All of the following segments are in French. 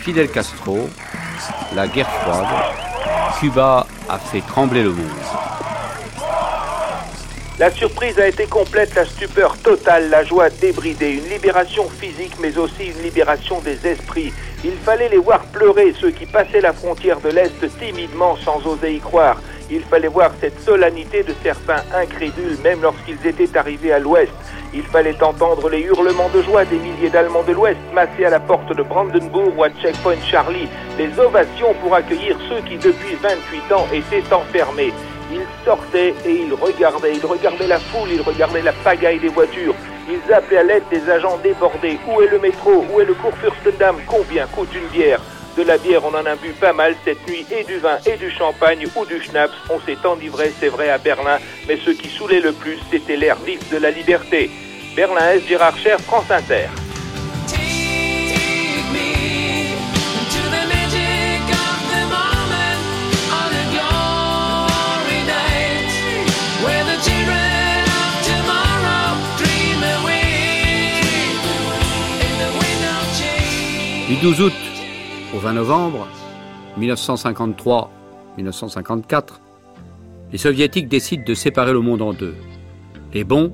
Fidel Castro, la guerre froide, Cuba a fait trembler le monde. La surprise a été complète, la stupeur totale, la joie débridée, une libération physique mais aussi une libération des esprits. Il fallait les voir pleurer, ceux qui passaient la frontière de l'Est timidement sans oser y croire. Il fallait voir cette solennité de certains incrédules, même lorsqu'ils étaient arrivés à l'Ouest. Il fallait entendre les hurlements de joie des milliers d'Allemands de l'Ouest massés à la porte de Brandenburg ou à Checkpoint Charlie, les ovations pour accueillir ceux qui depuis 28 ans étaient enfermés. Ils sortaient et ils regardaient, ils regardaient la foule, ils regardaient la pagaille des voitures, ils appelaient à l'aide des agents débordés. Où est le métro? Où est le cours Fürstendam Combien coûte une bière? De la bière, on en a bu pas mal cette nuit, et du vin, et du champagne, ou du schnapps. On s'est enivré, c'est vrai, à Berlin, mais ce qui saoulait le plus, c'était l'air vif de la liberté. Berlin S, Gérard Cher, France Inter. Du 12 août au 20 novembre 1953-1954, les soviétiques décident de séparer le monde en deux, les bons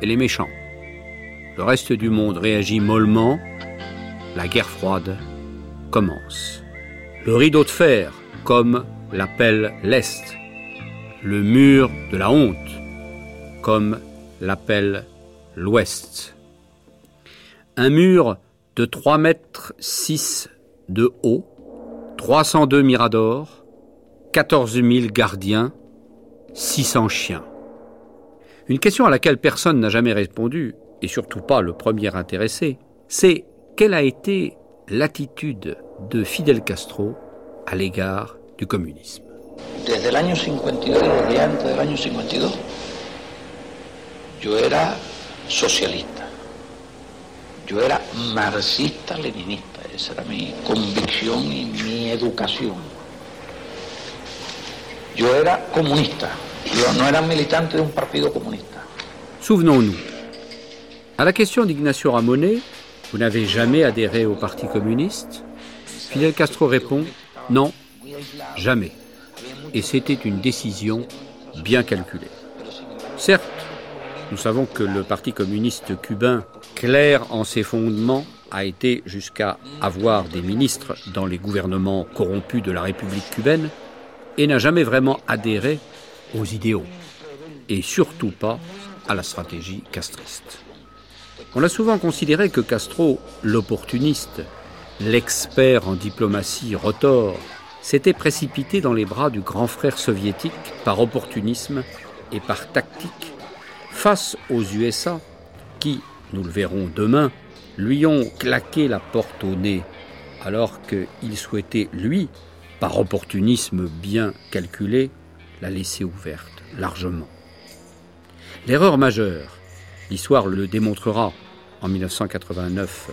et les méchants. Le reste du monde réagit mollement. La guerre froide commence. Le rideau de fer, comme l'appelle l'Est. Le mur de la honte, comme l'appelle l'Ouest. Un mur de 3 mètres 6 de haut, 302 miradors, 14 000 gardiens, 600 chiens. Une question à laquelle personne n'a jamais répondu et surtout pas le premier intéressé, c'est quelle a été l'attitude de Fidel Castro à l'égard du communisme? Desde el 52 y antes del año 52, yo era socialista. Yo era marxista-leninista. Esa militante de un partido. Souvenons-nous, à la question d'Ignacio Ramonet, vous n'avez jamais adhéré au Parti communiste? Fidel Castro répond non, jamais. Et c'était une décision bien calculée. Certes, nous savons que le Parti communiste cubain, clair en ses fondements, a été jusqu'à avoir des ministres dans les gouvernements corrompus de la République cubaine et n'a jamais vraiment adhéré aux idéaux et surtout pas à la stratégie castriste. On a souvent considéré que Castro, l'opportuniste, l'expert en diplomatie rotor, s'était précipité dans les bras du grand frère soviétique par opportunisme et par tactique face aux USA qui, nous le verrons demain, lui ont claqué la porte au nez alors qu'il souhaitait, lui, par opportunisme bien calculé, la laisser ouverte largement. L'erreur majeure, l'histoire le démontrera en 1989,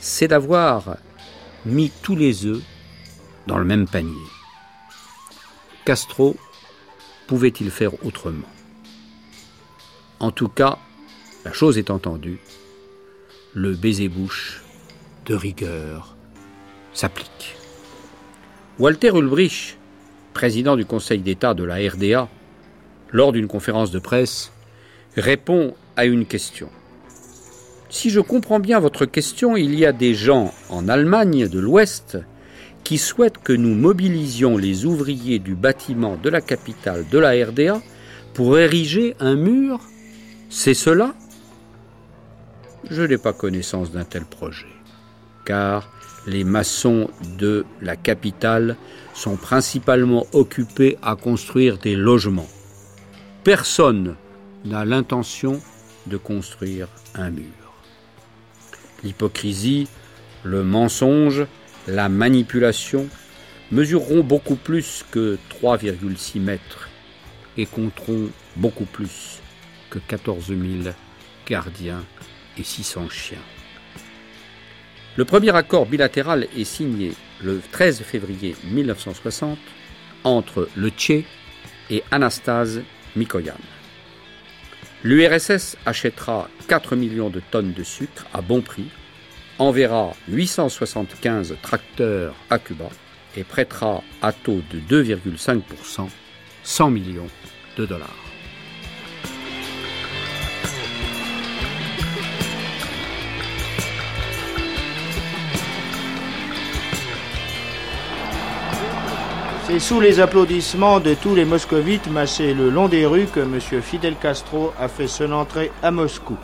c'est d'avoir mis tous les œufs dans le même panier. Castro pouvait-il faire autrement? En tout cas, la chose est entendue, le baiser-bouche de rigueur s'applique. Walter Ulbricht, président du Conseil d'État de la RDA, lors d'une conférence de presse, répond à une question. Si je comprends bien votre question, il y a des gens en Allemagne de l'Ouest qui souhaitent que nous mobilisions les ouvriers du bâtiment de la capitale de la RDA pour ériger un mur C'est cela Je n'ai pas connaissance d'un tel projet, car les maçons de la capitale sont principalement occupés à construire des logements. Personne n'a l'intention de construire un mur. L'hypocrisie, le mensonge, la manipulation mesureront beaucoup plus que 3,6 mètres et compteront beaucoup plus que 14 000 gardiens et 600 chiens. Le premier accord bilatéral est signé le 13 février 1960 entre le Tché et Anastase Mikoyan. L'URSS achètera 4 millions de tonnes de sucre à bon prix, enverra 875 tracteurs à Cuba et prêtera à taux de 2,5% 100 millions de dollars. C'est sous les applaudissements de tous les moscovites massés le long des rues que M. Fidel Castro a fait son entrée à Moscou.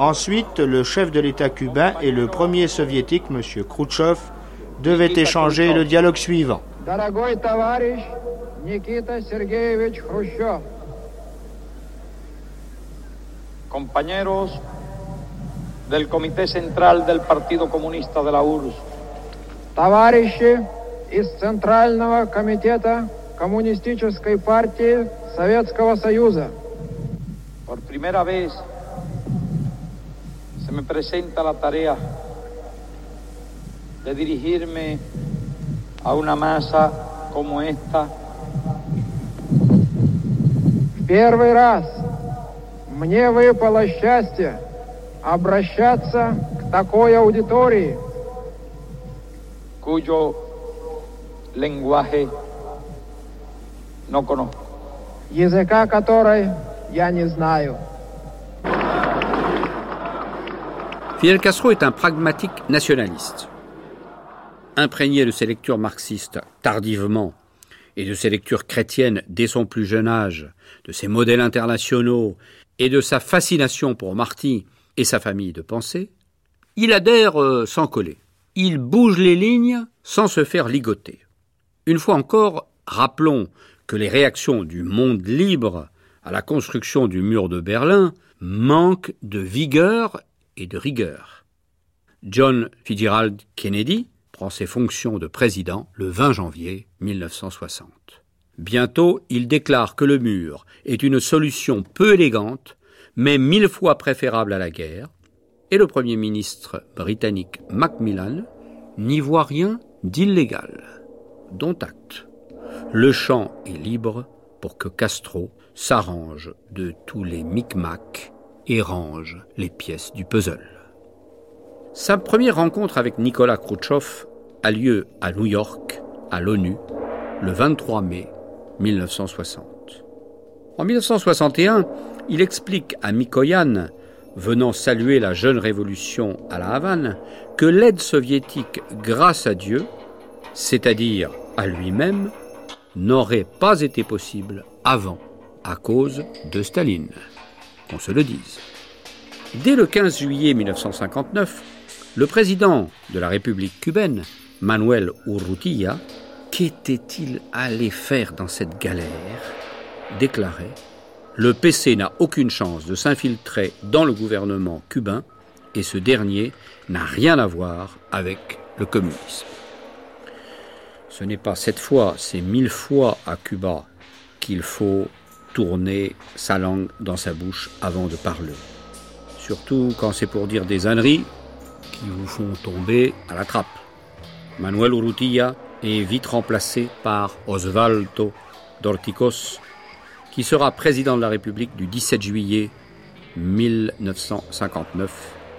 Ensuite, le chef de l'État cubain et le premier soviétique, M. Khrouchtchev, devaient échanger le dialogue suivant. Compañeros del Comité Central del Partido Comunista de la URSS. Из Центрального комитета Коммунистической партии Советского Союза. Por primera vez se me presenta la tarea de dirigirme a una masa como esta. В первый раз мне выпало счастье обращаться к такой аудитории, cuyo lenguaje no conozco. языка которой я не знаю. Fidel Castro est un pragmatique nationaliste. Imprégné de ses lectures marxistes tardivement et de ses lectures chrétiennes dès son plus jeune âge, de ses modèles internationaux et de sa fascination pour Marty et sa famille de pensée, il adhère euh, sans coller. Il bouge les lignes sans se faire ligoter. Une fois encore, rappelons que les réactions du monde libre à la construction du mur de Berlin manquent de vigueur et de rigueur. John Fitzgerald Kennedy prend ses fonctions de président le 20 janvier 1960. Bientôt, il déclare que le mur est une solution peu élégante, mais mille fois préférable à la guerre, et le Premier ministre britannique Macmillan n'y voit rien d'illégal dont acte. Le champ est libre pour que Castro s'arrange de tous les micmacs et range les pièces du puzzle. Sa première rencontre avec Nicolas Khrouchtchev a lieu à New York, à l'ONU, le 23 mai 1960. En 1961, il explique à Mikoyan, venant saluer la jeune révolution à la Havane, que l'aide soviétique, grâce à Dieu, c'est-à-dire à lui-même, n'aurait pas été possible avant, à cause de Staline, qu'on se le dise. Dès le 15 juillet 1959, le président de la République cubaine, Manuel Urrutia, qu'était-il allé faire dans cette galère déclarait Le PC n'a aucune chance de s'infiltrer dans le gouvernement cubain et ce dernier n'a rien à voir avec le communisme. Ce n'est pas cette fois, c'est mille fois à Cuba qu'il faut tourner sa langue dans sa bouche avant de parler. Surtout quand c'est pour dire des âneries qui vous font tomber à la trappe. Manuel Urrutia est vite remplacé par Osvaldo Dorticos, qui sera président de la République du 17 juillet 1959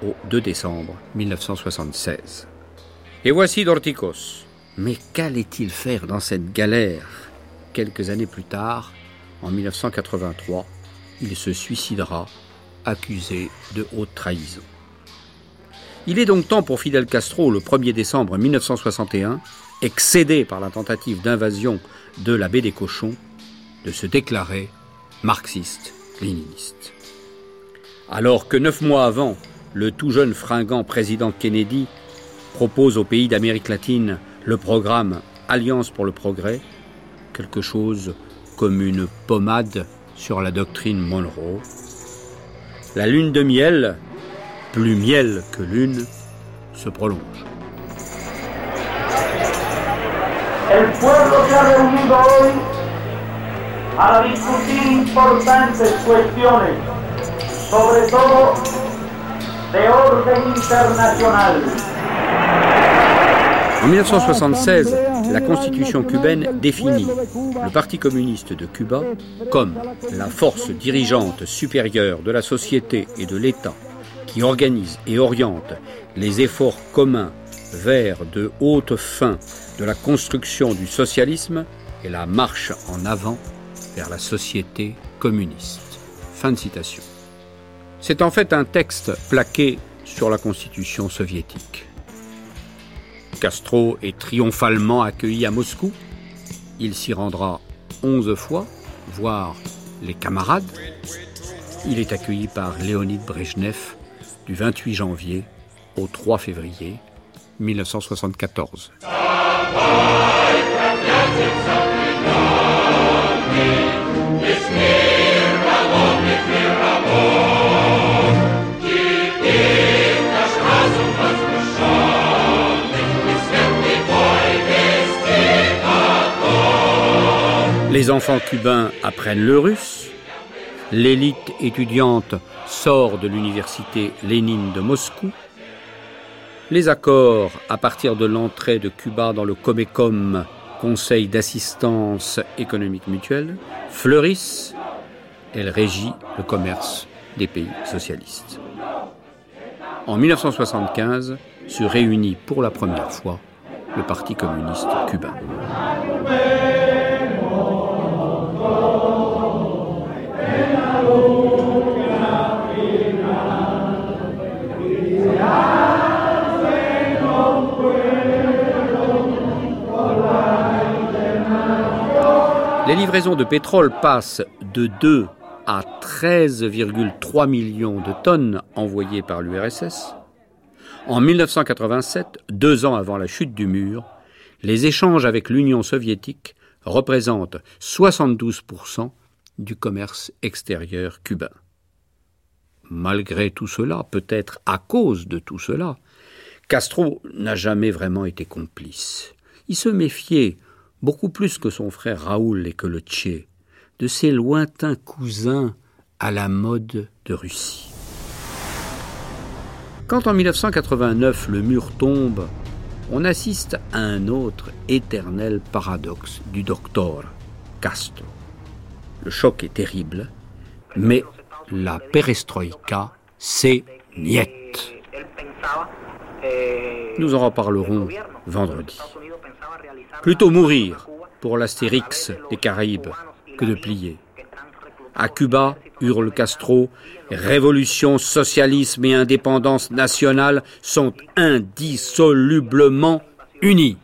au 2 décembre 1976. Et voici Dorticos, mais qu'allait-il faire dans cette galère? Quelques années plus tard, en 1983, il se suicidera, accusé de haute trahison. Il est donc temps pour Fidel Castro, le 1er décembre 1961, excédé par la tentative d'invasion de la baie des cochons, de se déclarer marxiste-léniniste. Alors que neuf mois avant, le tout jeune fringant président Kennedy propose aux pays d'Amérique latine le programme Alliance pour le progrès, quelque chose comme une pommade sur la doctrine Monroe. La lune de miel, plus miel que lune, se prolonge. El pueblo se ha reunido hoy para discutir importantes cuestiones, sobre todo de orden internacional. En 1976, la constitution cubaine définit le Parti communiste de Cuba comme la force dirigeante supérieure de la société et de l'État qui organise et oriente les efforts communs vers de hautes fins de la construction du socialisme et la marche en avant vers la société communiste. Fin de citation. C'est en fait un texte plaqué sur la constitution soviétique. Castro est triomphalement accueilli à Moscou. Il s'y rendra onze fois, voir les camarades. Il est accueilli par Léonid Brejnev du 28 janvier au 3 février 1974. Les enfants cubains apprennent le russe. L'élite étudiante sort de l'université Lénine de Moscou. Les accords à partir de l'entrée de Cuba dans le Comecom, Conseil d'assistance économique mutuelle, fleurissent. Elle régit le commerce des pays socialistes. En 1975 se réunit pour la première fois le Parti communiste cubain. Les livraisons de pétrole passent de 2 à 13,3 millions de tonnes envoyées par l'URSS. En 1987, deux ans avant la chute du mur, les échanges avec l'Union soviétique représentent 72% du commerce extérieur cubain. Malgré tout cela, peut-être à cause de tout cela, Castro n'a jamais vraiment été complice. Il se méfiait, beaucoup plus que son frère Raoul et que le Tché, de ses lointains cousins à la mode de Russie. Quand en 1989 le mur tombe, on assiste à un autre éternel paradoxe du docteur Castro. Le choc est terrible, mais la perestroïka, c'est niet. Nous en reparlerons vendredi. Plutôt mourir pour l'astérix des Caraïbes que de plier. À Cuba, hurle Castro, révolution, socialisme et indépendance nationale sont indissolublement unis.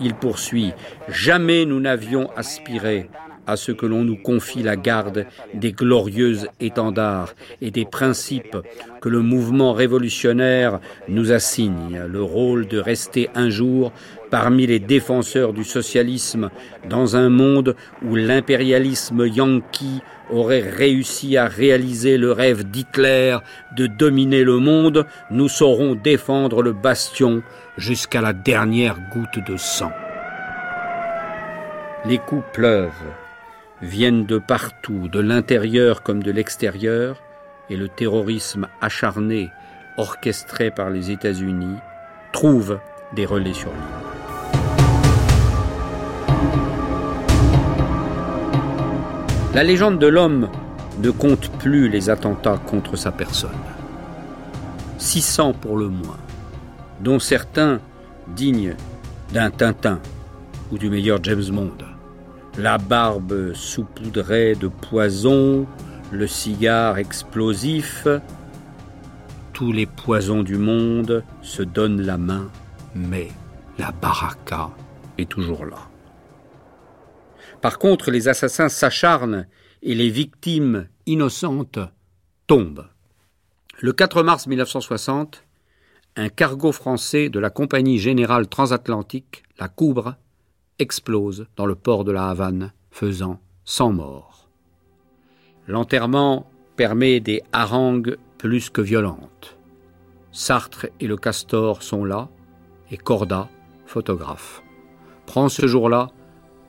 Il poursuit, jamais nous n'avions aspiré à ce que l'on nous confie la garde des glorieux étendards et des principes que le mouvement révolutionnaire nous assigne, le rôle de rester un jour parmi les défenseurs du socialisme dans un monde où l'impérialisme yankee aurait réussi à réaliser le rêve d'Hitler de dominer le monde, nous saurons défendre le bastion jusqu'à la dernière goutte de sang. Les coups pleuvent, viennent de partout, de l'intérieur comme de l'extérieur, et le terrorisme acharné, orchestré par les États-Unis, trouve des relais sur l'île. La légende de l'homme ne compte plus les attentats contre sa personne. 600 pour le moins, dont certains dignes d'un Tintin ou du meilleur James Bond la barbe saupoudrée de poison, le cigare explosif, tous les poisons du monde se donnent la main, mais la baraka est toujours là. Par contre, les assassins s'acharnent et les victimes innocentes tombent. Le 4 mars 1960, un cargo français de la Compagnie générale transatlantique, la Coubre, explose dans le port de la Havane, faisant 100 morts. L'enterrement permet des harangues plus que violentes. Sartre et le castor sont là, et Corda, photographe, prend ce jour-là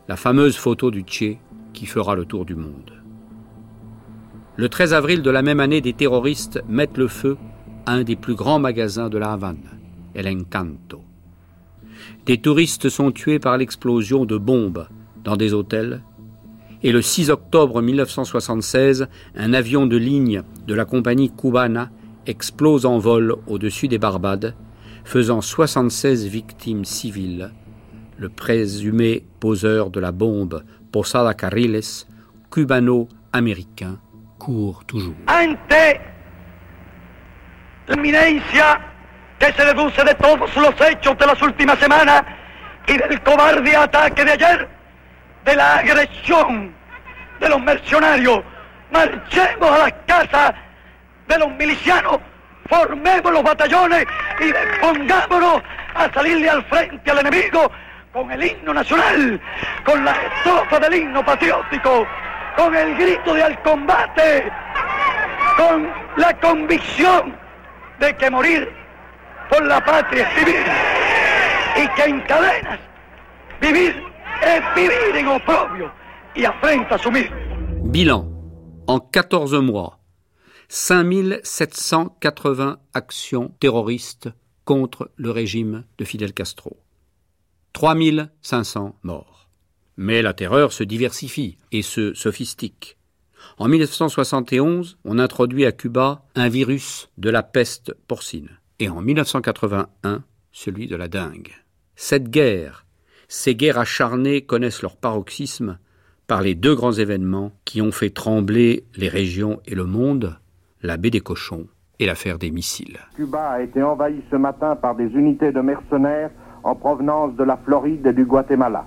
la fameuse photo du Tché qui fera le tour du monde. Le 13 avril de la même année, des terroristes mettent le feu à un des plus grands magasins de la Havane, El Encanto. Des touristes sont tués par l'explosion de bombes dans des hôtels. Et le 6 octobre 1976, un avion de ligne de la compagnie Cubana explose en vol au-dessus des Barbades, faisant 76 victimes civiles. Le présumé poseur de la bombe Posada Carriles, cubano-américain, court toujours. ante la eminencia que se deduce de todos los hechos de las últimas semanas y del cobarde ataque de ayer, de la agresión de los mercenarios, marchemos a las casas de los milicianos, formemos los batallones y pongámonos a salirle al frente al enemigo con el himno nacional, con la estrofa del himno patriótico, con el grito de al combate, con la convicción de que morir por la patria es vivir y que en cadenas vivir es vivir en oprobio y afrenta su mismo. Bilan. En 14 mois, 5780 actions terroristes contre le régime de Fidel Castro. 3500 morts. Mais la terreur se diversifie et se sophistique. En 1971, on introduit à Cuba un virus de la peste porcine. Et en 1981, celui de la dengue. Cette guerre, ces guerres acharnées connaissent leur paroxysme par les deux grands événements qui ont fait trembler les régions et le monde, la baie des cochons et l'affaire des missiles. Cuba a été envahi ce matin par des unités de mercenaires en provenance de la Floride et du Guatemala.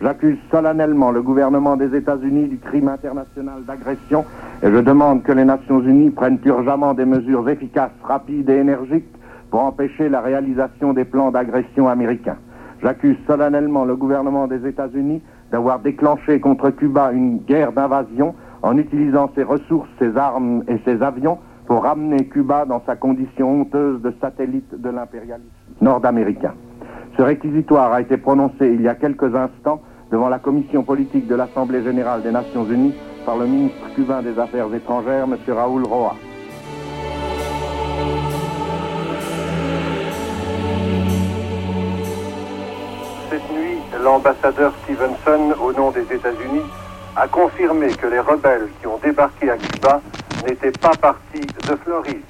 J'accuse solennellement le gouvernement des États-Unis du crime international d'agression et je demande que les Nations Unies prennent urgemment des mesures efficaces, rapides et énergiques pour empêcher la réalisation des plans d'agression américains. J'accuse solennellement le gouvernement des États-Unis d'avoir déclenché contre Cuba une guerre d'invasion en utilisant ses ressources, ses armes et ses avions pour ramener Cuba dans sa condition honteuse de satellite de l'impérialisme nord-américain. Ce réquisitoire a été prononcé il y a quelques instants devant la commission politique de l'Assemblée générale des Nations unies par le ministre cubain des Affaires étrangères, M. Raúl Roa. Cette nuit, l'ambassadeur Stevenson, au nom des États-Unis, a confirmé que les rebelles qui ont débarqué à Cuba n'étaient pas partis de Floride,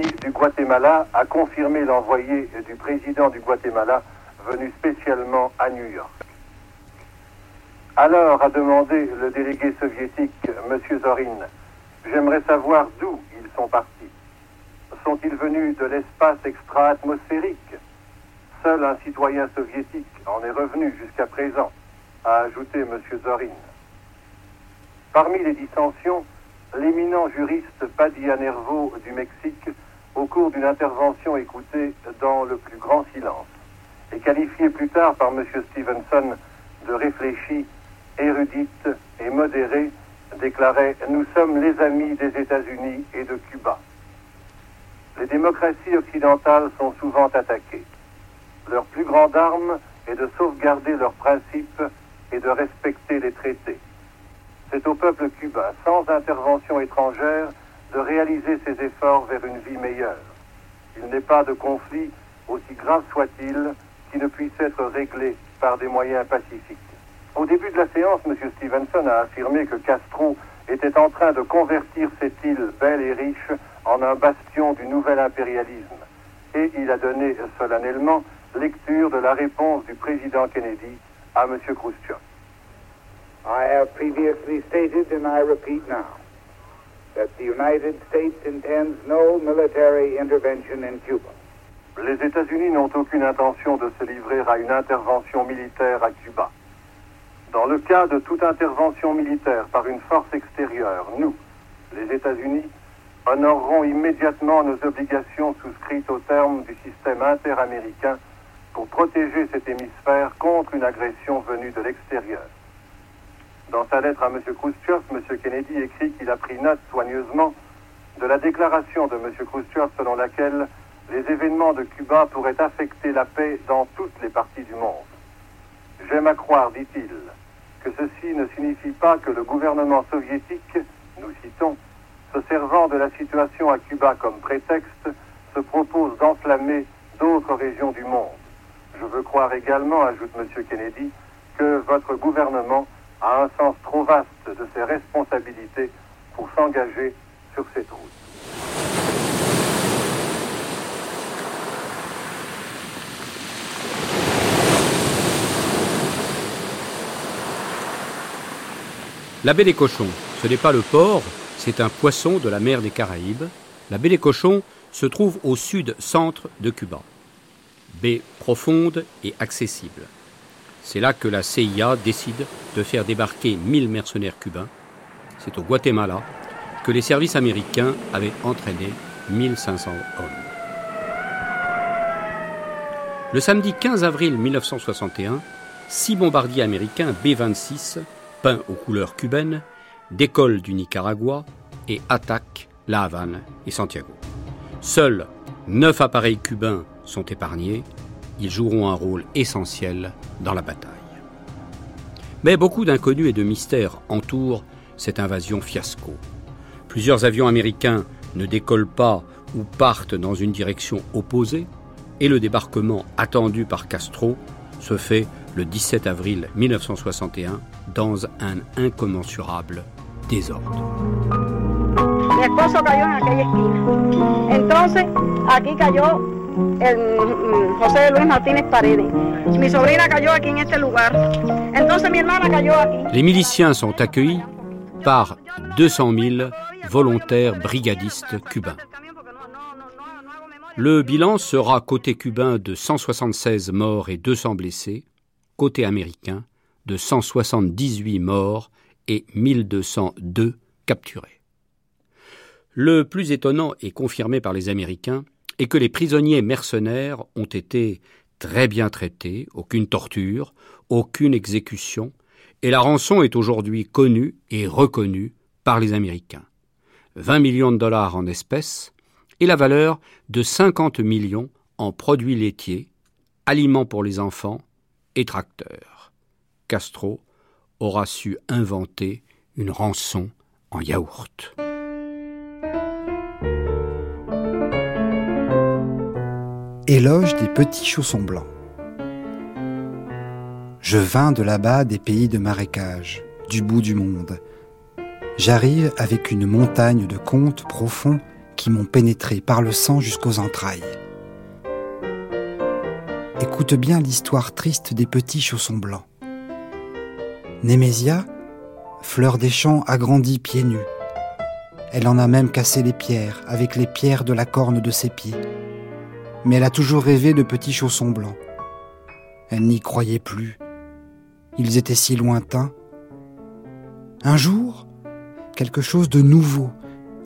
du Guatemala, a confirmé l'envoyé du président du Guatemala venu spécialement à New York. Alors a demandé le délégué soviétique, M. Zorin, j'aimerais savoir d'où ils sont partis. Sont-ils venus de l'espace extra-atmosphérique? Seul un citoyen soviétique en est revenu jusqu'à présent, a ajouté M. Zorin. Parmi les dissensions, l'éminent juriste Padilla Nervo du Mexique, au cours d'une intervention écoutée dans le plus grand silence, et qualifiée plus tard par M. Stevenson de réfléchie, érudite et modérée, déclarait Nous sommes les amis des États-Unis et de Cuba. Les démocraties occidentales sont souvent attaquées. Leur plus grande arme est de sauvegarder leurs principes et de respecter les traités. C'est au peuple cubain, sans intervention étrangère, de réaliser ses efforts vers une vie meilleure. Il n'est pas de conflit, aussi grave soit-il, qui ne puisse être réglé par des moyens pacifiques. Au début de la séance, M. Stevenson a affirmé que Castro était en train de convertir cette île belle et riche en un bastion du nouvel impérialisme. Et il a donné solennellement lecture de la réponse du président Kennedy à M. Khrushchev. I have previously stated, and I repeat now, that the United States intends no military intervention in Cuba. Les États-Unis n'ont aucune intention de se livrer à une intervention militaire à Cuba. Dans le cas de toute intervention militaire par une force extérieure, nous, les États-Unis, honorerons immédiatement nos obligations souscrites au terme du système interaméricain pour protéger cet hémisphère contre une agression venue de l'extérieur. Dans sa lettre à M. Khrushchev, M. Kennedy écrit qu'il a pris note soigneusement de la déclaration de M. Khrushchev selon laquelle les événements de Cuba pourraient affecter la paix dans toutes les parties du monde. J'aime à croire, dit-il, que ceci ne signifie pas que le gouvernement soviétique, nous citons, se servant de la situation à Cuba comme prétexte, se propose d'enflammer d'autres régions du monde. Je croire également, ajoute M. Kennedy, que votre gouvernement a un sens trop vaste de ses responsabilités pour s'engager sur cette route. La baie des cochons, ce n'est pas le port, c'est un poisson de la mer des Caraïbes. La baie des cochons se trouve au sud-centre de Cuba. Baie profonde et accessible. C'est là que la CIA décide de faire débarquer 1000 mercenaires cubains. C'est au Guatemala que les services américains avaient entraîné 1500 hommes. Le samedi 15 avril 1961, six bombardiers américains B-26 peint aux couleurs cubaines, décolle du Nicaragua et attaque La Havane et Santiago. Seuls neuf appareils cubains sont épargnés. Ils joueront un rôle essentiel dans la bataille. Mais beaucoup d'inconnus et de mystères entourent cette invasion fiasco. Plusieurs avions américains ne décollent pas ou partent dans une direction opposée, et le débarquement attendu par Castro se fait le 17 avril 1961 dans un incommensurable désordre. Mm, José Luis Martínez. Les miliciens sont accueillis par 200 000 volontaires brigadistes cubains. Le bilan sera côté cubain de 176 morts et 200 blessés, côté américain de 178 morts et 1202 capturés. Le plus étonnant et confirmé par les Américains est que les prisonniers mercenaires ont été très bien traités, aucune torture, aucune exécution, et la rançon est aujourd'hui connue et reconnue par les Américains. 20 millions de dollars en espèces et la valeur de 50 millions en produits laitiers, aliments pour les enfants et tracteurs. Castro aura su inventer une rançon en yaourt. Éloge des petits chaussons blancs. Je vins de là-bas des pays de marécage, du bout du monde. J'arrive avec une montagne de contes profonds qui m'ont pénétré par le sang jusqu'aux entrailles. Écoute bien l'histoire triste des petits chaussons blancs. Némésia, fleur des champs agrandie pieds nus. Elle en a même cassé les pierres avec les pierres de la corne de ses pieds. Mais elle a toujours rêvé de petits chaussons blancs. Elle n'y croyait plus. Ils étaient si lointains. Un jour, quelque chose de nouveau,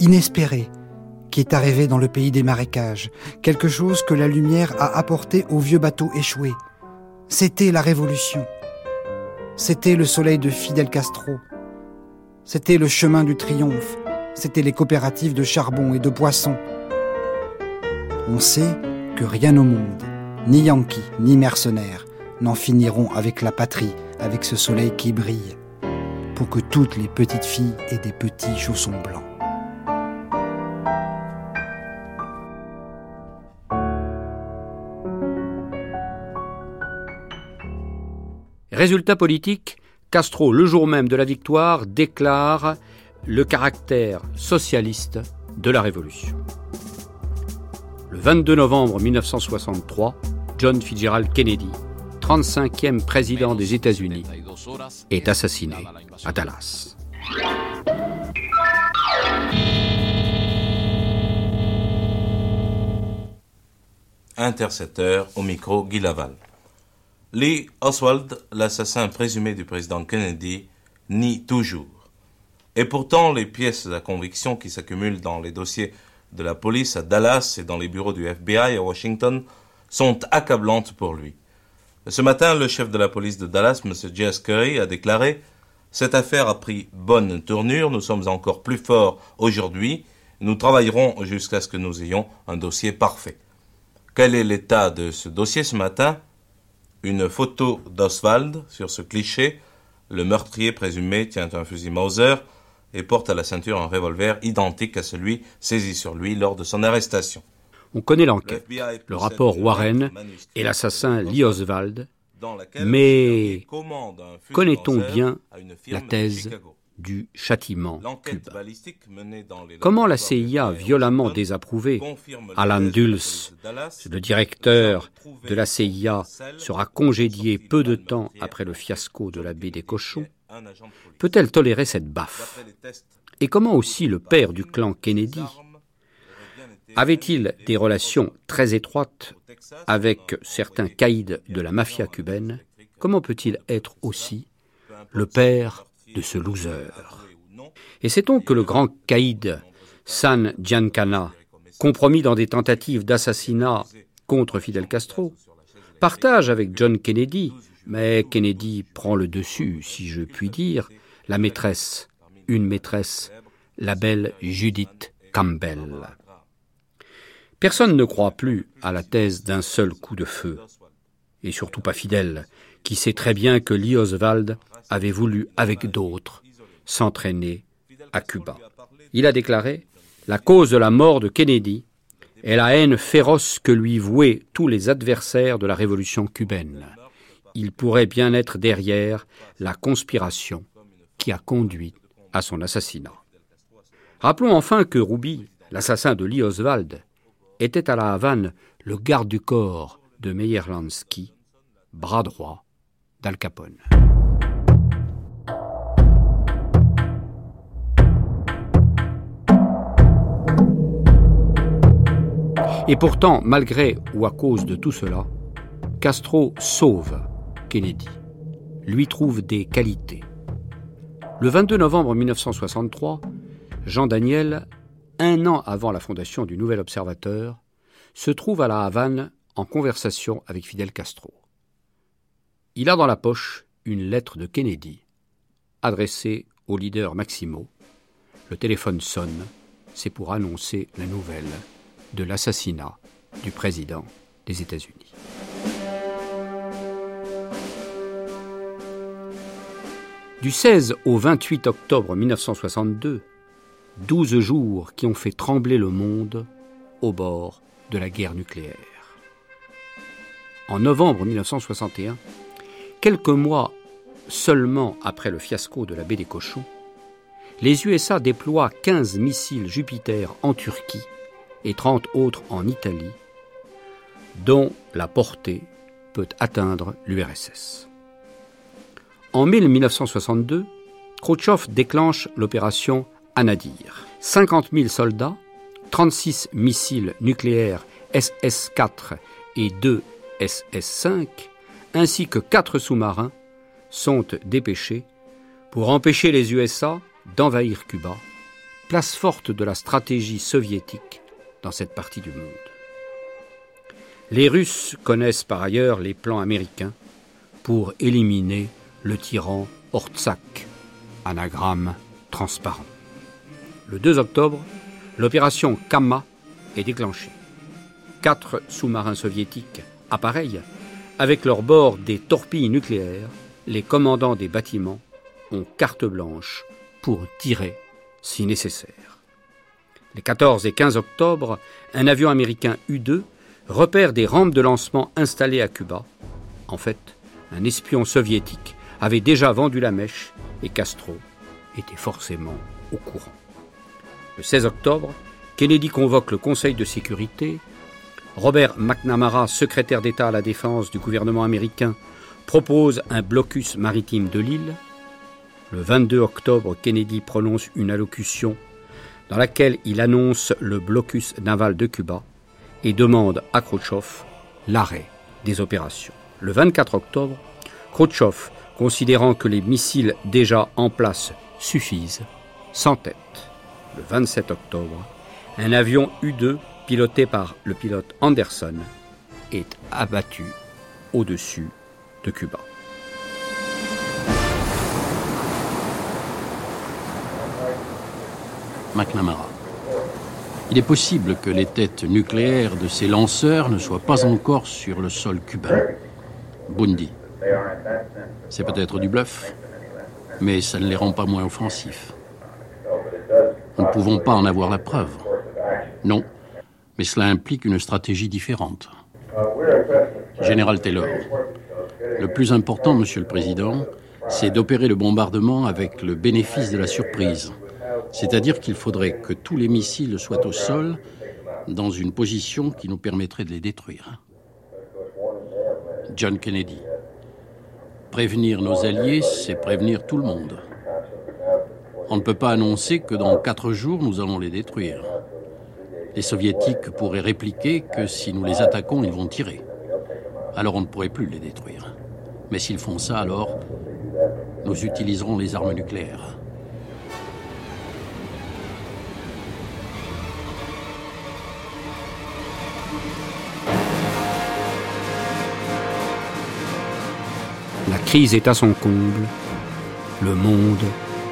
inespéré, qui est arrivé dans le pays des marécages, quelque chose que la lumière a apporté aux vieux bateaux échoués. C'était la révolution. C'était le soleil de Fidel Castro. C'était le chemin du triomphe. C'était les coopératives de charbon et de poissons. On sait que rien au monde, ni Yankees, ni mercenaires, n'en finiront avec la patrie, avec ce soleil qui brille, pour que toutes les petites filles aient des petits chaussons blancs. Résultat politique, Castro, le jour même de la victoire, déclare le caractère socialiste de la révolution. Le 22 novembre 1963, John Fitzgerald Kennedy, 35e président des États-Unis, est assassiné à Dallas. Intercepteur au micro Guy Laval. Lee Oswald, l'assassin présumé du président Kennedy, nie toujours. Et pourtant, les pièces à conviction qui s'accumulent dans les dossiers de la police à Dallas et dans les bureaux du FBI à Washington sont accablantes pour lui. Ce matin, le chef de la police de Dallas, M. Jess Curry, a déclaré Cette affaire a pris bonne tournure, nous sommes encore plus forts aujourd'hui, nous travaillerons jusqu'à ce que nous ayons un dossier parfait. Quel est l'état de ce dossier ce matin? Une photo d'Oswald sur ce cliché. Le meurtrier présumé tient un fusil Mauser et porte à la ceinture un revolver identique à celui saisi sur lui lors de son arrestation. On connaît l'enquête, le rapport Warren et l'assassin Lee Oswald, mais connaît-on bien la thèse du châtiment Comment la CIA, violemment désapprouvée, Alan Dulles, le directeur de la CIA, sera congédié peu de temps après le fiasco de la baie des cochons Peut-elle tolérer cette baffe Et comment aussi le père du clan Kennedy avait-il des relations très étroites avec certains caïds de la mafia cubaine Comment peut-il être aussi le père de ce loser Et sait-on que le grand caïd San Giancana, compromis dans des tentatives d'assassinat contre Fidel Castro, partage avec John Kennedy, mais Kennedy prend le dessus, si je puis dire, la maîtresse, une maîtresse, la belle Judith Campbell. Personne ne croit plus à la thèse d'un seul coup de feu, et surtout pas Fidel, qui sait très bien que Lee Oswald avait voulu, avec d'autres, s'entraîner à Cuba. Il a déclaré La cause de la mort de Kennedy est la haine féroce que lui vouaient tous les adversaires de la révolution cubaine. Il pourrait bien être derrière la conspiration qui a conduit à son assassinat. Rappelons enfin que Ruby, l'assassin de Lee Oswald, était à la Havane le garde du corps de Meyer Lansky, bras droit d'Al Capone. Et pourtant, malgré ou à cause de tout cela, Castro sauve Kennedy, lui trouve des qualités. Le 22 novembre 1963, Jean Daniel un an avant la fondation du Nouvel Observateur, se trouve à La Havane en conversation avec Fidel Castro. Il a dans la poche une lettre de Kennedy, adressée au leader Maximo. Le téléphone sonne, c'est pour annoncer la nouvelle de l'assassinat du président des États-Unis. Du 16 au 28 octobre 1962, Douze jours qui ont fait trembler le monde au bord de la guerre nucléaire. En novembre 1961, quelques mois seulement après le fiasco de la baie des cochons, les USA déploient 15 missiles Jupiter en Turquie et 30 autres en Italie, dont la portée peut atteindre l'URSS. En 1962, Khrouchtchev déclenche l'opération Anadir. 50 000 soldats, 36 missiles nucléaires SS-4 et 2 SS-5, ainsi que 4 sous-marins, sont dépêchés pour empêcher les USA d'envahir Cuba, place forte de la stratégie soviétique dans cette partie du monde. Les Russes connaissent par ailleurs les plans américains pour éliminer le tyran Ortsak, anagramme transparent. Le 2 octobre, l'opération Kama est déclenchée. Quatre sous-marins soviétiques, appareils, avec leur bord des torpilles nucléaires, les commandants des bâtiments ont carte blanche pour tirer si nécessaire. Les 14 et 15 octobre, un avion américain U-2 repère des rampes de lancement installées à Cuba. En fait, un espion soviétique avait déjà vendu la mèche et Castro était forcément au courant. Le 16 octobre, Kennedy convoque le Conseil de sécurité. Robert McNamara, secrétaire d'État à la défense du gouvernement américain, propose un blocus maritime de l'île. Le 22 octobre, Kennedy prononce une allocution dans laquelle il annonce le blocus naval de Cuba et demande à Khrouchtchev l'arrêt des opérations. Le 24 octobre, Khrouchtchev, considérant que les missiles déjà en place suffisent, s'entête le 27 octobre, un avion U-2 piloté par le pilote Anderson est abattu au-dessus de Cuba. McNamara. Il est possible que les têtes nucléaires de ces lanceurs ne soient pas encore sur le sol cubain. Bundy. C'est peut-être du bluff, mais ça ne les rend pas moins offensifs. Nous ne pouvons pas en avoir la preuve. Non, Mais cela implique une stratégie différente. Général Taylor, le plus important, Monsieur le Président, c'est d'opérer le bombardement avec le bénéfice de la surprise. C'est-à-dire qu'il faudrait que tous les missiles soient au sol dans une position qui nous permettrait de les détruire. John Kennedy. Prévenir nos alliés, c'est prévenir tout le monde. On ne peut pas annoncer que dans quatre jours, nous allons les détruire. Les soviétiques pourraient répliquer que si nous les attaquons, ils vont tirer. Alors on ne pourrait plus les détruire. Mais s'ils font ça, alors nous utiliserons les armes nucléaires. Crise est à son comble. Le monde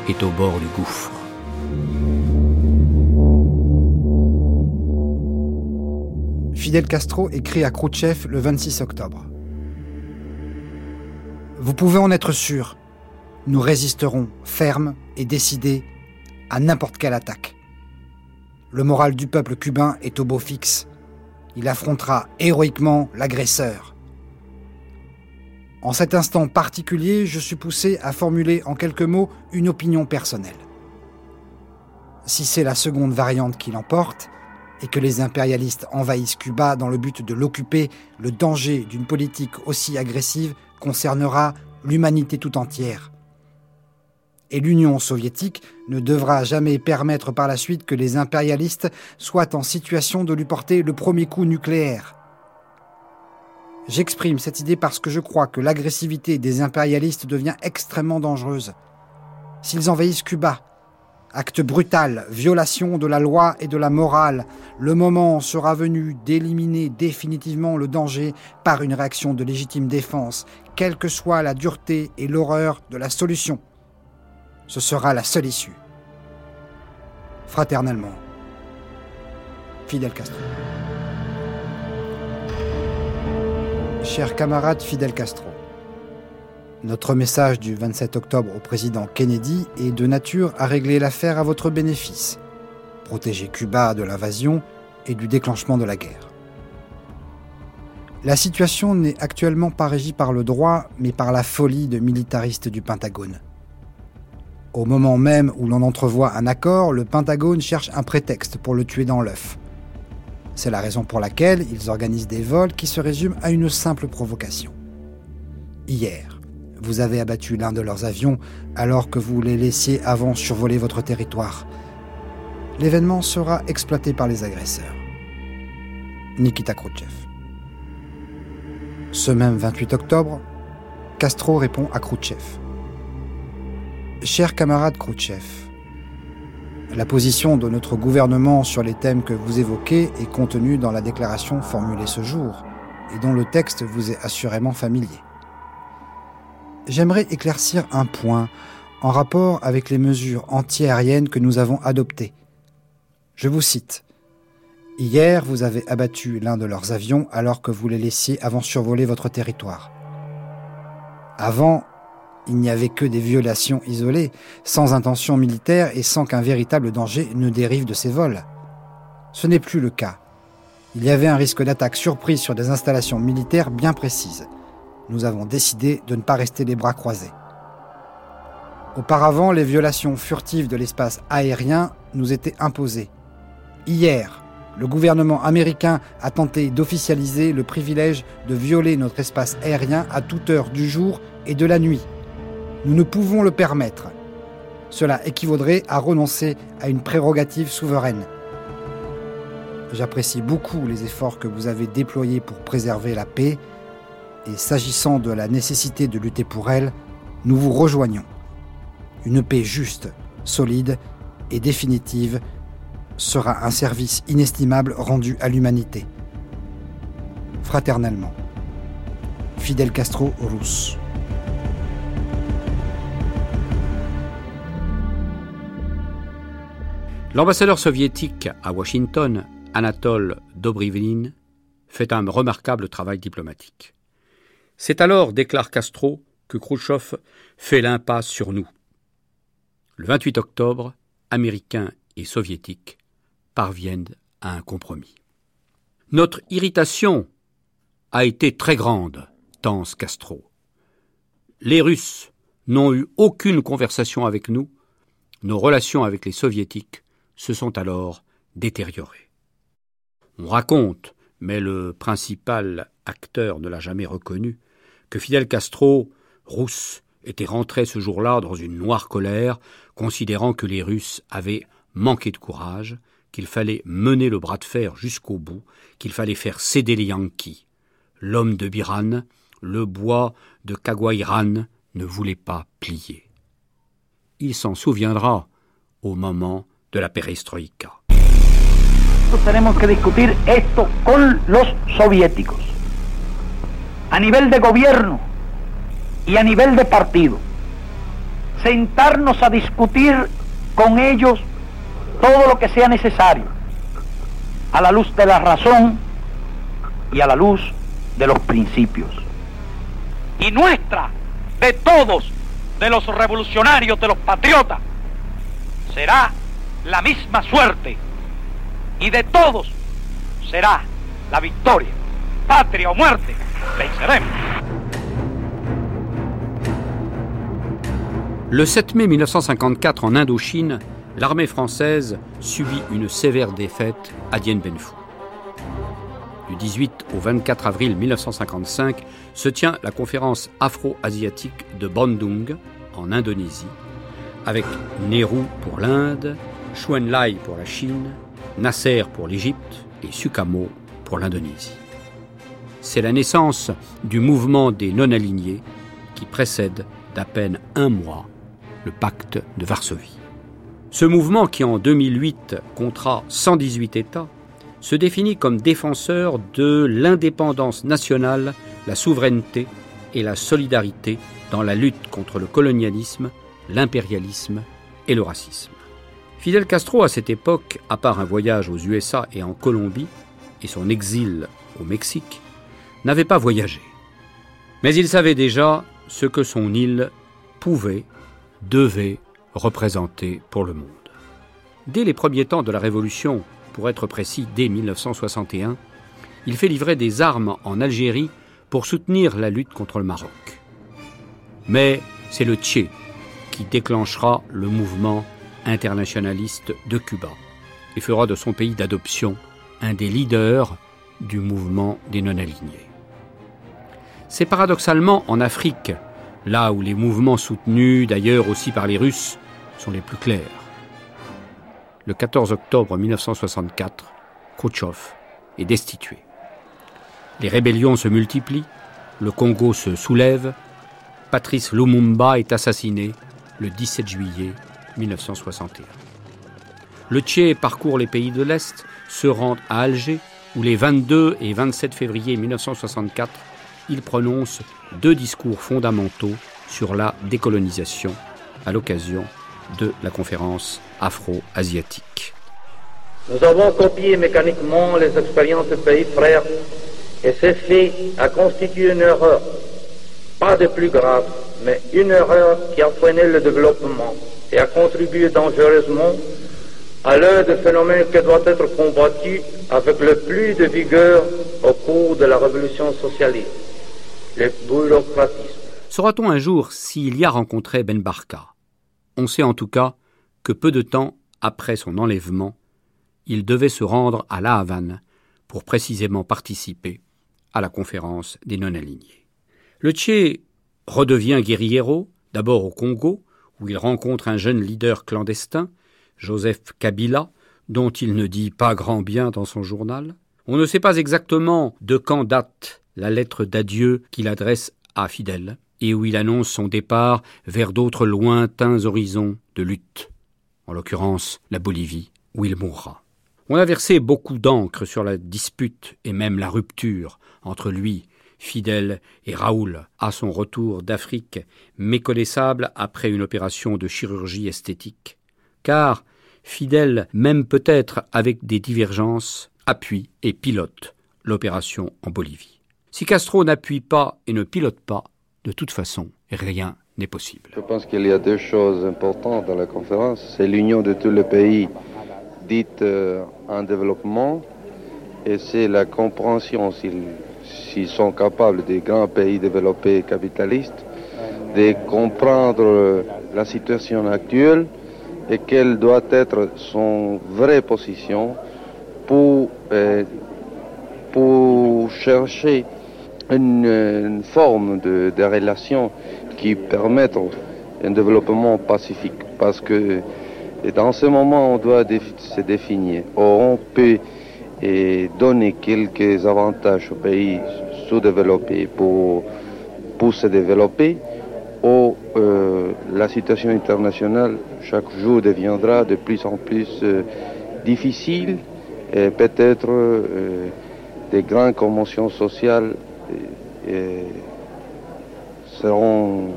est au bord du gouffre. Fidel Castro écrit à Khrouchtchev le 26 octobre. Vous pouvez en être sûr, nous résisterons fermes et décidés à n'importe quelle attaque. Le moral du peuple cubain est au beau fixe. Il affrontera héroïquement l'agresseur. En cet instant particulier, je suis poussé à formuler en quelques mots une opinion personnelle. Si c'est la seconde variante qui l'emporte, et que les impérialistes envahissent Cuba dans le but de l'occuper, le danger d'une politique aussi agressive concernera l'humanité tout entière. Et l'Union soviétique ne devra jamais permettre par la suite que les impérialistes soient en situation de lui porter le premier coup nucléaire. J'exprime cette idée parce que je crois que l'agressivité des impérialistes devient extrêmement dangereuse. S'ils envahissent Cuba, acte brutal, violation de la loi et de la morale, le moment sera venu d'éliminer définitivement le danger par une réaction de légitime défense, quelle que soit la dureté et l'horreur de la solution. Ce sera la seule issue. Fraternellement, Fidel Castro. Cher camarade Fidel Castro, notre message du 27 octobre au président Kennedy est de nature à régler l'affaire à votre bénéfice, protéger Cuba de l'invasion et du déclenchement de la guerre. La situation n'est actuellement pas régie par le droit, mais par la folie de militaristes du Pentagone. Au moment même où l'on entrevoit un accord, le Pentagone cherche un prétexte pour le tuer dans l'œuf. C'est la raison pour laquelle ils organisent des vols qui se résument à une simple provocation. Hier, vous avez abattu l'un de leurs avions alors que vous les laissiez avant survoler votre territoire. L'événement sera exploité par les agresseurs. Nikita Khrouchtchev. Ce même 28 octobre, Castro répond à Khrouchtchev. Cher camarade Khrouchtchev, la position de notre gouvernement sur les thèmes que vous évoquez est contenue dans la déclaration formulée ce jour et dont le texte vous est assurément familier. J'aimerais éclaircir un point en rapport avec les mesures antiaériennes que nous avons adoptées. Je vous cite. Hier, vous avez abattu l'un de leurs avions alors que vous les laissiez avant survoler votre territoire. Avant, il n'y avait que des violations isolées, sans intention militaire et sans qu'un véritable danger ne dérive de ces vols. Ce n'est plus le cas. Il y avait un risque d'attaque surprise sur des installations militaires bien précises. Nous avons décidé de ne pas rester les bras croisés. Auparavant, les violations furtives de l'espace aérien nous étaient imposées. Hier, le gouvernement américain a tenté d'officialiser le privilège de violer notre espace aérien à toute heure du jour et de la nuit. Nous ne pouvons le permettre. Cela équivaudrait à renoncer à une prérogative souveraine. J'apprécie beaucoup les efforts que vous avez déployés pour préserver la paix, et s'agissant de la nécessité de lutter pour elle, nous vous rejoignons. Une paix juste, solide et définitive sera un service inestimable rendu à l'humanité. Fraternellement. Fidel Castro Rousse. L'ambassadeur soviétique à Washington, Anatole Dobrivlin, fait un remarquable travail diplomatique. C'est alors, déclare Castro, que Khrouchtchev fait l'impasse sur nous. Le 28 octobre, Américains et Soviétiques parviennent à un compromis. Notre irritation a été très grande, tense Castro. Les Russes n'ont eu aucune conversation avec nous, nos relations avec les Soviétiques se sont alors détériorées. On raconte, mais le principal acteur ne l'a jamais reconnu, que Fidel Castro, rousse, était rentré ce jour-là dans une noire colère, considérant que les Russes avaient manqué de courage, qu'il fallait mener le bras de fer jusqu'au bout, qu'il fallait faire céder les Yankees. L'homme de Biran, le bois de Kagwairan ne voulait pas plier. Il s'en souviendra au moment de la perestroïka. Tenemos que discutir esto con los soviéticos, a nivel de gobierno y a nivel de partido. Sentarnos a discutir con ellos todo lo que sea necesario, a la luz de la razón y a la luz de los principios. Y nuestra, de todos, de los revolucionarios, de los patriotas, será la misma suerte. Y de todos será la victoria. Patria o muerte, venceremos. Le 7 mai 1954 en Indochine, l'armée française subit une sévère défaite à Dien Bien Phu. Du 18 au 24 avril 1955 se tient la conférence afro-asiatique de Bandung en Indonésie, avec Nehru pour l'Inde, Lai pour la Chine, Nasser pour l'Égypte et Sukarno pour l'Indonésie. C'est la naissance du mouvement des non-alignés qui précède d'à peine un mois le pacte de Varsovie. Ce mouvement qui en 2008 comptera 118 États se définit comme défenseur de l'indépendance nationale, la souveraineté et la solidarité dans la lutte contre le colonialisme, l'impérialisme et le racisme. Fidel Castro, à cette époque, à part un voyage aux USA et en Colombie, et son exil au Mexique, n'avait pas voyagé. Mais il savait déjà ce que son île pouvait, devait représenter pour le monde. Dès les premiers temps de la Révolution, pour être précis dès 1961, il fait livrer des armes en Algérie pour soutenir la lutte contre le Maroc. Mais c'est le Tché qui déclenchera le mouvement internationaliste de Cuba et fera de son pays d'adoption un des leaders du mouvement des non-alignés. C'est paradoxalement en Afrique, là où les mouvements soutenus d'ailleurs aussi par les Russes sont les plus clairs le 14 octobre 1964, Khrouchtchev est destitué. Les rébellions se multiplient, le Congo se soulève, Patrice Lumumba est assassiné le 17 juillet 1961. Le Tché parcourt les pays de l'Est, se rend à Alger, où les 22 et 27 février 1964, il prononce deux discours fondamentaux sur la décolonisation à l'occasion de la conférence afro-asiatique. Nous avons copié mécaniquement les expériences des pays frères et ce fait a constitué une erreur, pas de plus grave, mais une erreur qui a freiné le développement et a contribué dangereusement à l'heure de phénomènes qui doit être combattu avec le plus de vigueur au cours de la révolution socialiste, le bureaucratisme. Saura-t-on un jour s'il y a rencontré Ben Barka On sait en tout cas que peu de temps après son enlèvement, il devait se rendre à La Havane pour précisément participer à la conférence des non-alignés. Le Tché redevient guerriero, d'abord au Congo, où il rencontre un jeune leader clandestin, Joseph Kabila, dont il ne dit pas grand bien dans son journal. On ne sait pas exactement de quand date la lettre d'adieu qu'il adresse à Fidel, et où il annonce son départ vers d'autres lointains horizons de lutte en l'occurrence la Bolivie, où il mourra. On a versé beaucoup d'encre sur la dispute et même la rupture entre lui, Fidel, et Raoul, à son retour d'Afrique, méconnaissable après une opération de chirurgie esthétique. Car Fidel, même peut-être avec des divergences, appuie et pilote l'opération en Bolivie. Si Castro n'appuie pas et ne pilote pas, de toute façon, rien n'est possible. Je pense qu'il y a deux choses importantes dans la conférence. C'est l'union de tous les pays dits euh, en développement Et c'est la compréhension, s'ils sont capables des grands pays développés capitalistes, de comprendre la situation actuelle et quelle doit être son vraie position pour, euh, pour chercher une, forme de, de, relation qui permette un développement pacifique. Parce que dans ce moment, on doit se définir. on peut et donner quelques avantages aux pays sous-développés pour, pour se développer, ou euh, la situation internationale chaque jour deviendra de plus en plus euh, difficile et peut-être euh, des grandes conventions sociales seront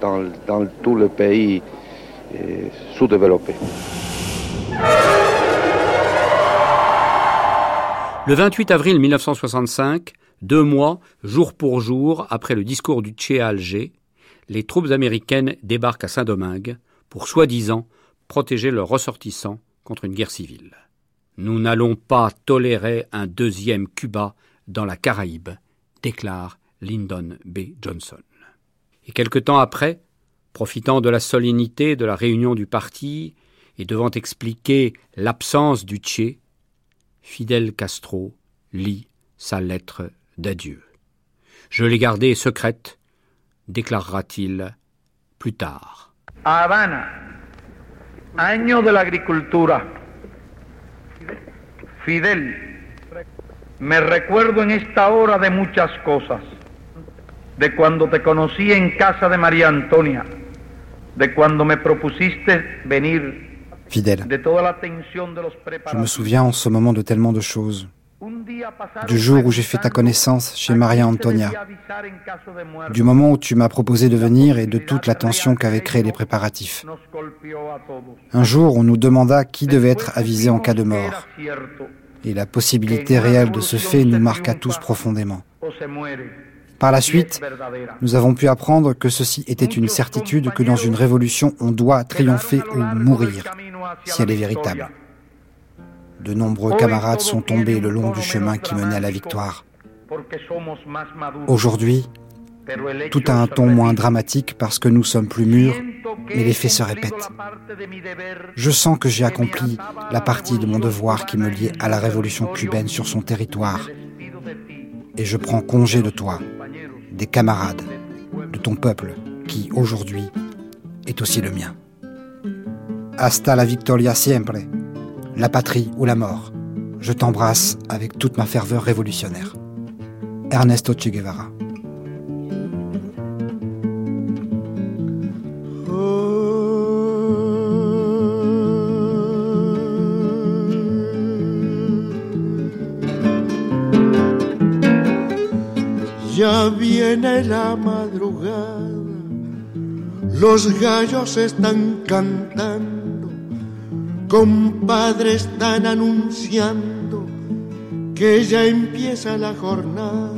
dans, dans tout le pays sous-développés. Le 28 avril 1965, deux mois, jour pour jour, après le discours du Tché à Alger, les troupes américaines débarquent à Saint-Domingue pour soi-disant protéger leurs ressortissants contre une guerre civile. Nous n'allons pas tolérer un deuxième Cuba dans la Caraïbe, déclare Lyndon B. Johnson. Et quelque temps après, profitant de la solennité de la réunion du parti et devant expliquer l'absence du Tché, Fidel Castro lit sa lettre d'adieu. Je l'ai gardée secrète, déclarera-t-il plus tard. A Habana, año de la agricultura. Fidel, me recuerdo en esta hora de muchas cosas. De cuando te conocí en casa de María Antonia, de cuando me propusiste venir fidèle. Je me souviens en ce moment de tellement de choses. Du jour où j'ai fait ta connaissance chez Maria Antonia, du moment où tu m'as proposé de venir et de toute la tension qu'avaient créé les préparatifs. Un jour, on nous demanda qui devait être avisé en cas de mort. Et la possibilité réelle de ce fait nous marqua tous profondément. Par la suite, nous avons pu apprendre que ceci était une certitude que dans une révolution, on doit triompher ou mourir, si elle est véritable. De nombreux camarades sont tombés le long du chemin qui menait à la victoire. Aujourd'hui, tout a un ton moins dramatique parce que nous sommes plus mûrs, mais les faits se répètent. Je sens que j'ai accompli la partie de mon devoir qui me liait à la révolution cubaine sur son territoire. Et je prends congé de toi, des camarades, de ton peuple, qui aujourd'hui est aussi le mien. Hasta la victoria siempre, la patrie ou la mort. Je t'embrasse avec toute ma ferveur révolutionnaire. Ernesto Che Guevara. Viene la madrugada, los gallos están cantando, compadres están anunciando que ya empieza la jornada.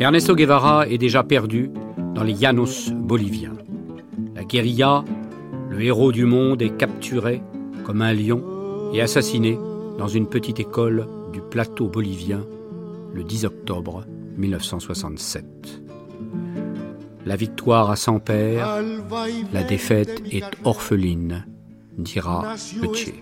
Ernesto Guevara est déjà perdu dans les llanos boliviens guérilla, le héros du monde est capturé comme un lion et assassiné dans une petite école du plateau bolivien le 10 octobre 1967. La victoire a sans père, la défaite est orpheline, dira le Tché.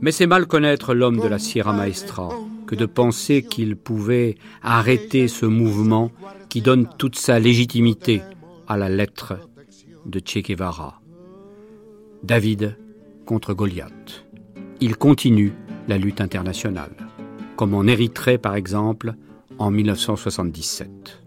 Mais c'est mal connaître l'homme de la Sierra Maestra que de penser qu'il pouvait arrêter ce mouvement qui donne toute sa légitimité à la lettre de Che Guevara. David contre Goliath. Il continue la lutte internationale, comme en Érythrée par exemple en 1977.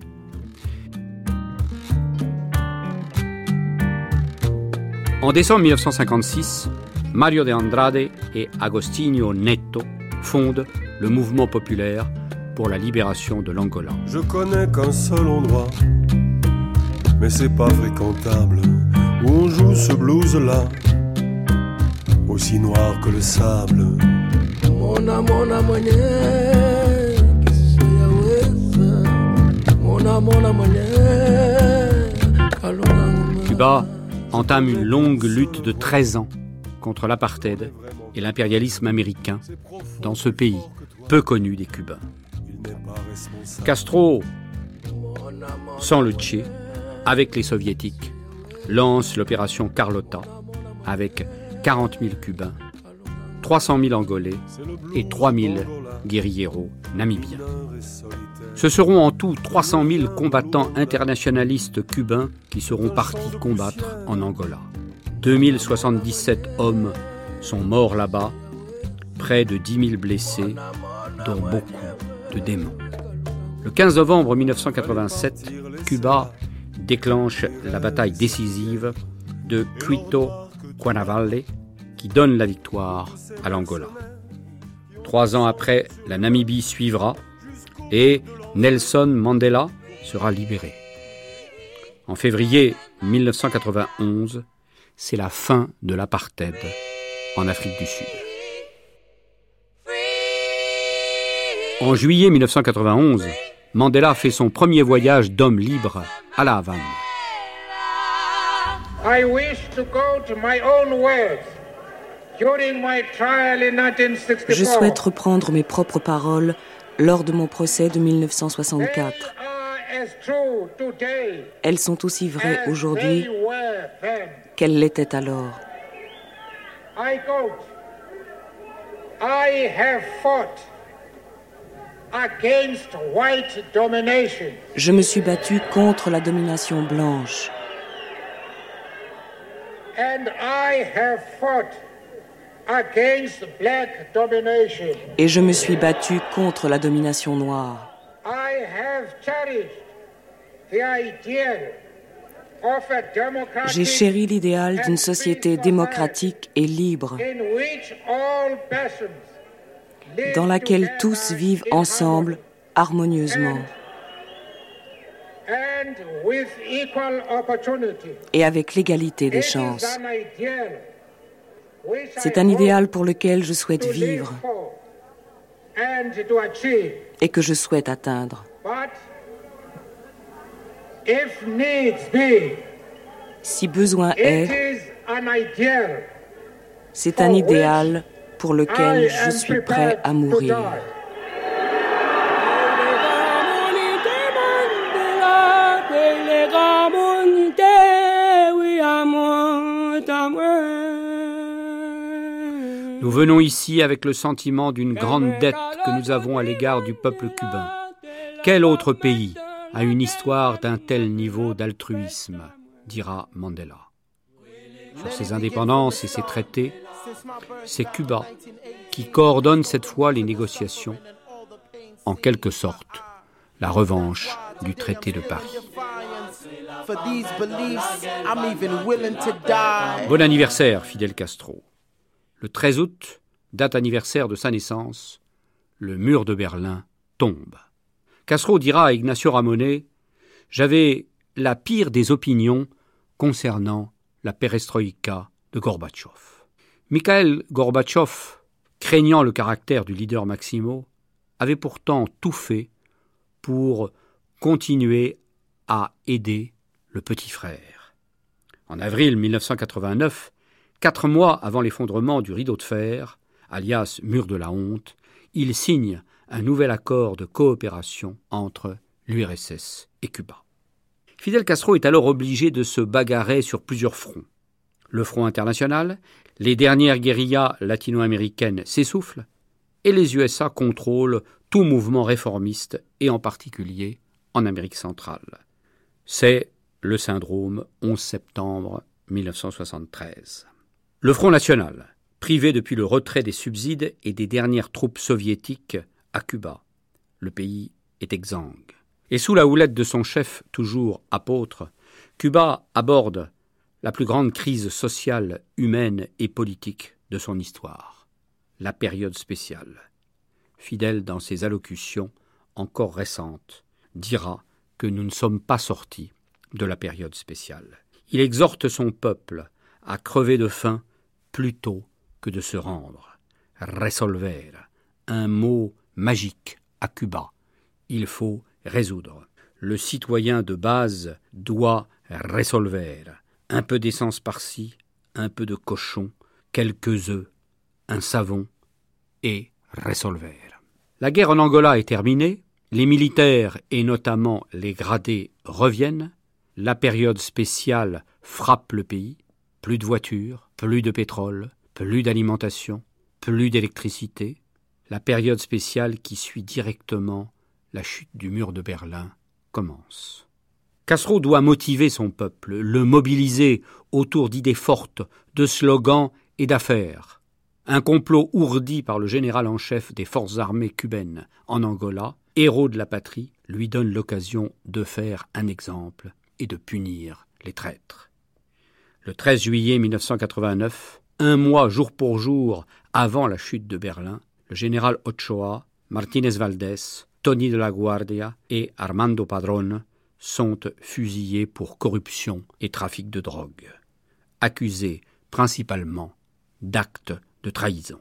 En décembre 1956, Mario de Andrade et Agostinho Neto fondent le mouvement populaire pour la libération de l'Angola. Je connais qu'un seul endroit mais c'est pas fréquentable où on joue ce blues-là, aussi noir que le sable. Mona, mona, Cuba entame une longue lutte de 13 ans contre l'apartheid et l'impérialisme américain dans ce pays peu connu des Cubains. Castro, sans le Tché, avec les soviétiques, lance l'opération Carlota avec 40 000 Cubains, 300 000 Angolais et 3 000 guérilleros namibiens. Ce seront en tout 300 000 combattants internationalistes cubains qui seront partis combattre en Angola. 2077 hommes sont morts là-bas, près de 10 000 blessés, dont beaucoup de démons. Le 15 novembre 1987, Cuba déclenche la bataille décisive de Cuito Cuanavalle qui donne la victoire à l'Angola. Trois ans après, la Namibie suivra et Nelson Mandela sera libéré. En février 1991, c'est la fin de l'apartheid en Afrique du Sud. En juillet 1991, Mandela fait son premier voyage d'homme libre à La Havane. Je souhaite reprendre mes propres paroles lors de mon procès de 1964. Elles sont aussi vraies aujourd'hui qu'elles l'étaient alors. Je me suis battu contre la domination blanche. Et je me suis battu contre la domination noire. J'ai chéri l'idéal d'une société démocratique et libre dans laquelle tous vivent ensemble harmonieusement et avec l'égalité des chances. C'est un idéal pour lequel je souhaite vivre et que je souhaite atteindre. Si besoin est, c'est un idéal pour lequel je suis prêt à mourir. Nous venons ici avec le sentiment d'une grande dette que nous avons à l'égard du peuple cubain. Quel autre pays a une histoire d'un tel niveau d'altruisme dira Mandela. Sur ses indépendances et ses traités, c'est Cuba qui coordonne cette fois les négociations, en quelque sorte la revanche du traité de Paris. Bon anniversaire, Fidel Castro. Le 13 août, date anniversaire de sa naissance, le mur de Berlin tombe. Castro dira à Ignacio Ramonet J'avais la pire des opinions concernant la perestroïka de Gorbatchev. Mikhail Gorbatchev, craignant le caractère du leader Maximo, avait pourtant tout fait pour continuer à aider le petit frère. En avril 1989, Quatre mois avant l'effondrement du rideau de fer, alias mur de la honte, il signe un nouvel accord de coopération entre l'URSS et Cuba. Fidel Castro est alors obligé de se bagarrer sur plusieurs fronts. Le front international, les dernières guérillas latino-américaines s'essoufflent, et les USA contrôlent tout mouvement réformiste, et en particulier en Amérique centrale. C'est le syndrome 11 septembre 1973. Le Front national, privé depuis le retrait des subsides et des dernières troupes soviétiques à Cuba, le pays est exsangue. Et sous la houlette de son chef, toujours apôtre, Cuba aborde la plus grande crise sociale, humaine et politique de son histoire, la période spéciale. Fidèle dans ses allocutions encore récentes, dira que nous ne sommes pas sortis de la période spéciale. Il exhorte son peuple à crever de faim plutôt que de se rendre. Resolver, un mot magique à Cuba. Il faut résoudre. le citoyen de base doit resolver. Un peu d'essence par-ci, un peu de cochon, quelques œufs, un savon et resolver. La guerre en Angola est terminée, les militaires et notamment les gradés reviennent, la période spéciale frappe le pays, plus de voitures, plus de pétrole, plus d'alimentation, plus d'électricité, la période spéciale qui suit directement la chute du mur de Berlin commence. Castro doit motiver son peuple, le mobiliser autour d'idées fortes, de slogans et d'affaires. Un complot ourdi par le général en chef des forces armées cubaines en Angola, héros de la patrie, lui donne l'occasion de faire un exemple et de punir les traîtres. Le 13 juillet 1989, un mois jour pour jour avant la chute de Berlin, le général Ochoa, Martinez Valdés, Tony de la Guardia et Armando Padrón sont fusillés pour corruption et trafic de drogue, accusés principalement d'actes de trahison.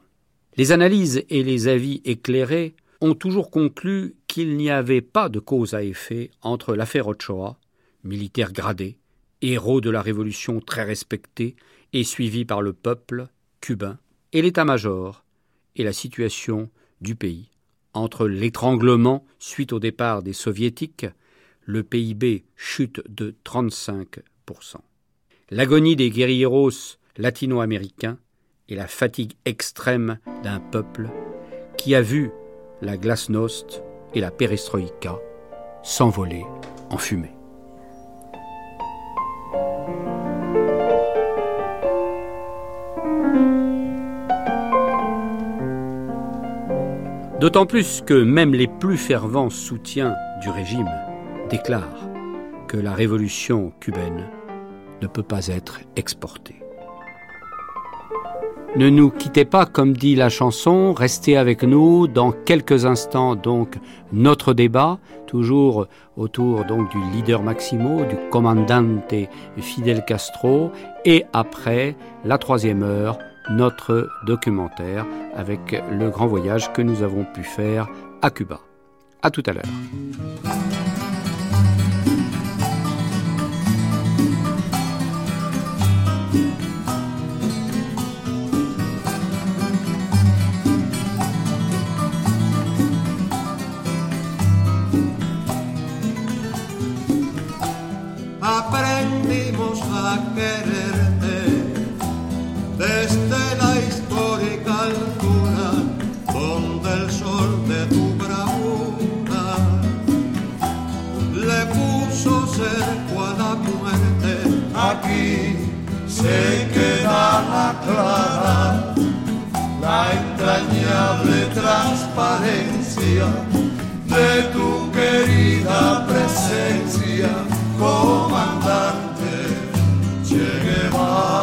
Les analyses et les avis éclairés ont toujours conclu qu'il n'y avait pas de cause à effet entre l'affaire Ochoa, militaire gradé, héros de la Révolution très respecté et suivi par le peuple cubain, et l'état-major, et la situation du pays, entre l'étranglement suite au départ des soviétiques, le PIB chute de 35%, l'agonie des guerrieros latino-américains et la fatigue extrême d'un peuple qui a vu la glasnost et la perestroïka s'envoler en fumée. D'autant plus que même les plus fervents soutiens du régime déclarent que la révolution cubaine ne peut pas être exportée. Ne nous quittez pas, comme dit la chanson, restez avec nous dans quelques instants donc notre débat, toujours autour du leader Maximo, du commandante Fidel Castro, et après la troisième heure, notre documentaire avec le grand voyage que nous avons pu faire à Cuba. À tout à l'heure. Aquí se queda la clara, la entrañable transparencia de tu querida presencia, comandante Che Guevara.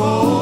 Oh.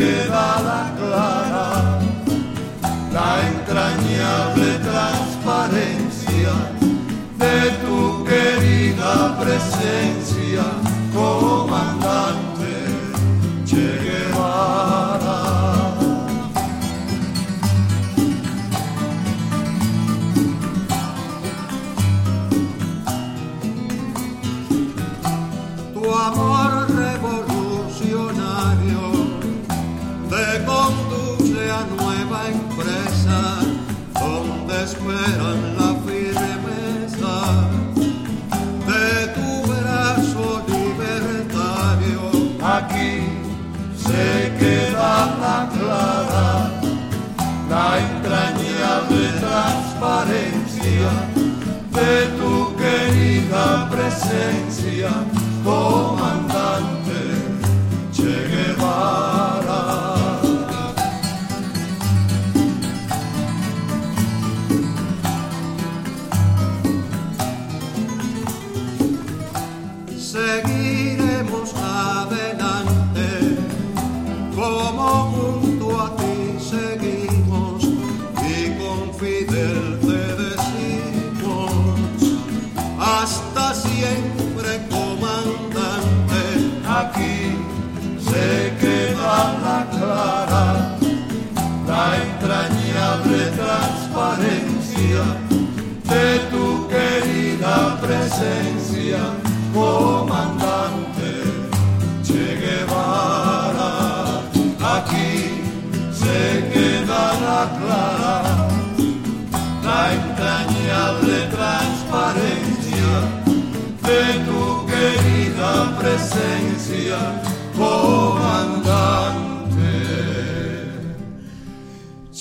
Se queda la nueva empresa donde esperan la firmeza de tu brazo libertario. Aquí se queda la clara, la entrañable transparencia de tu querida presencia, comandante. La entrañable transparencia de tu querida presencia, comandante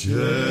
Yeah.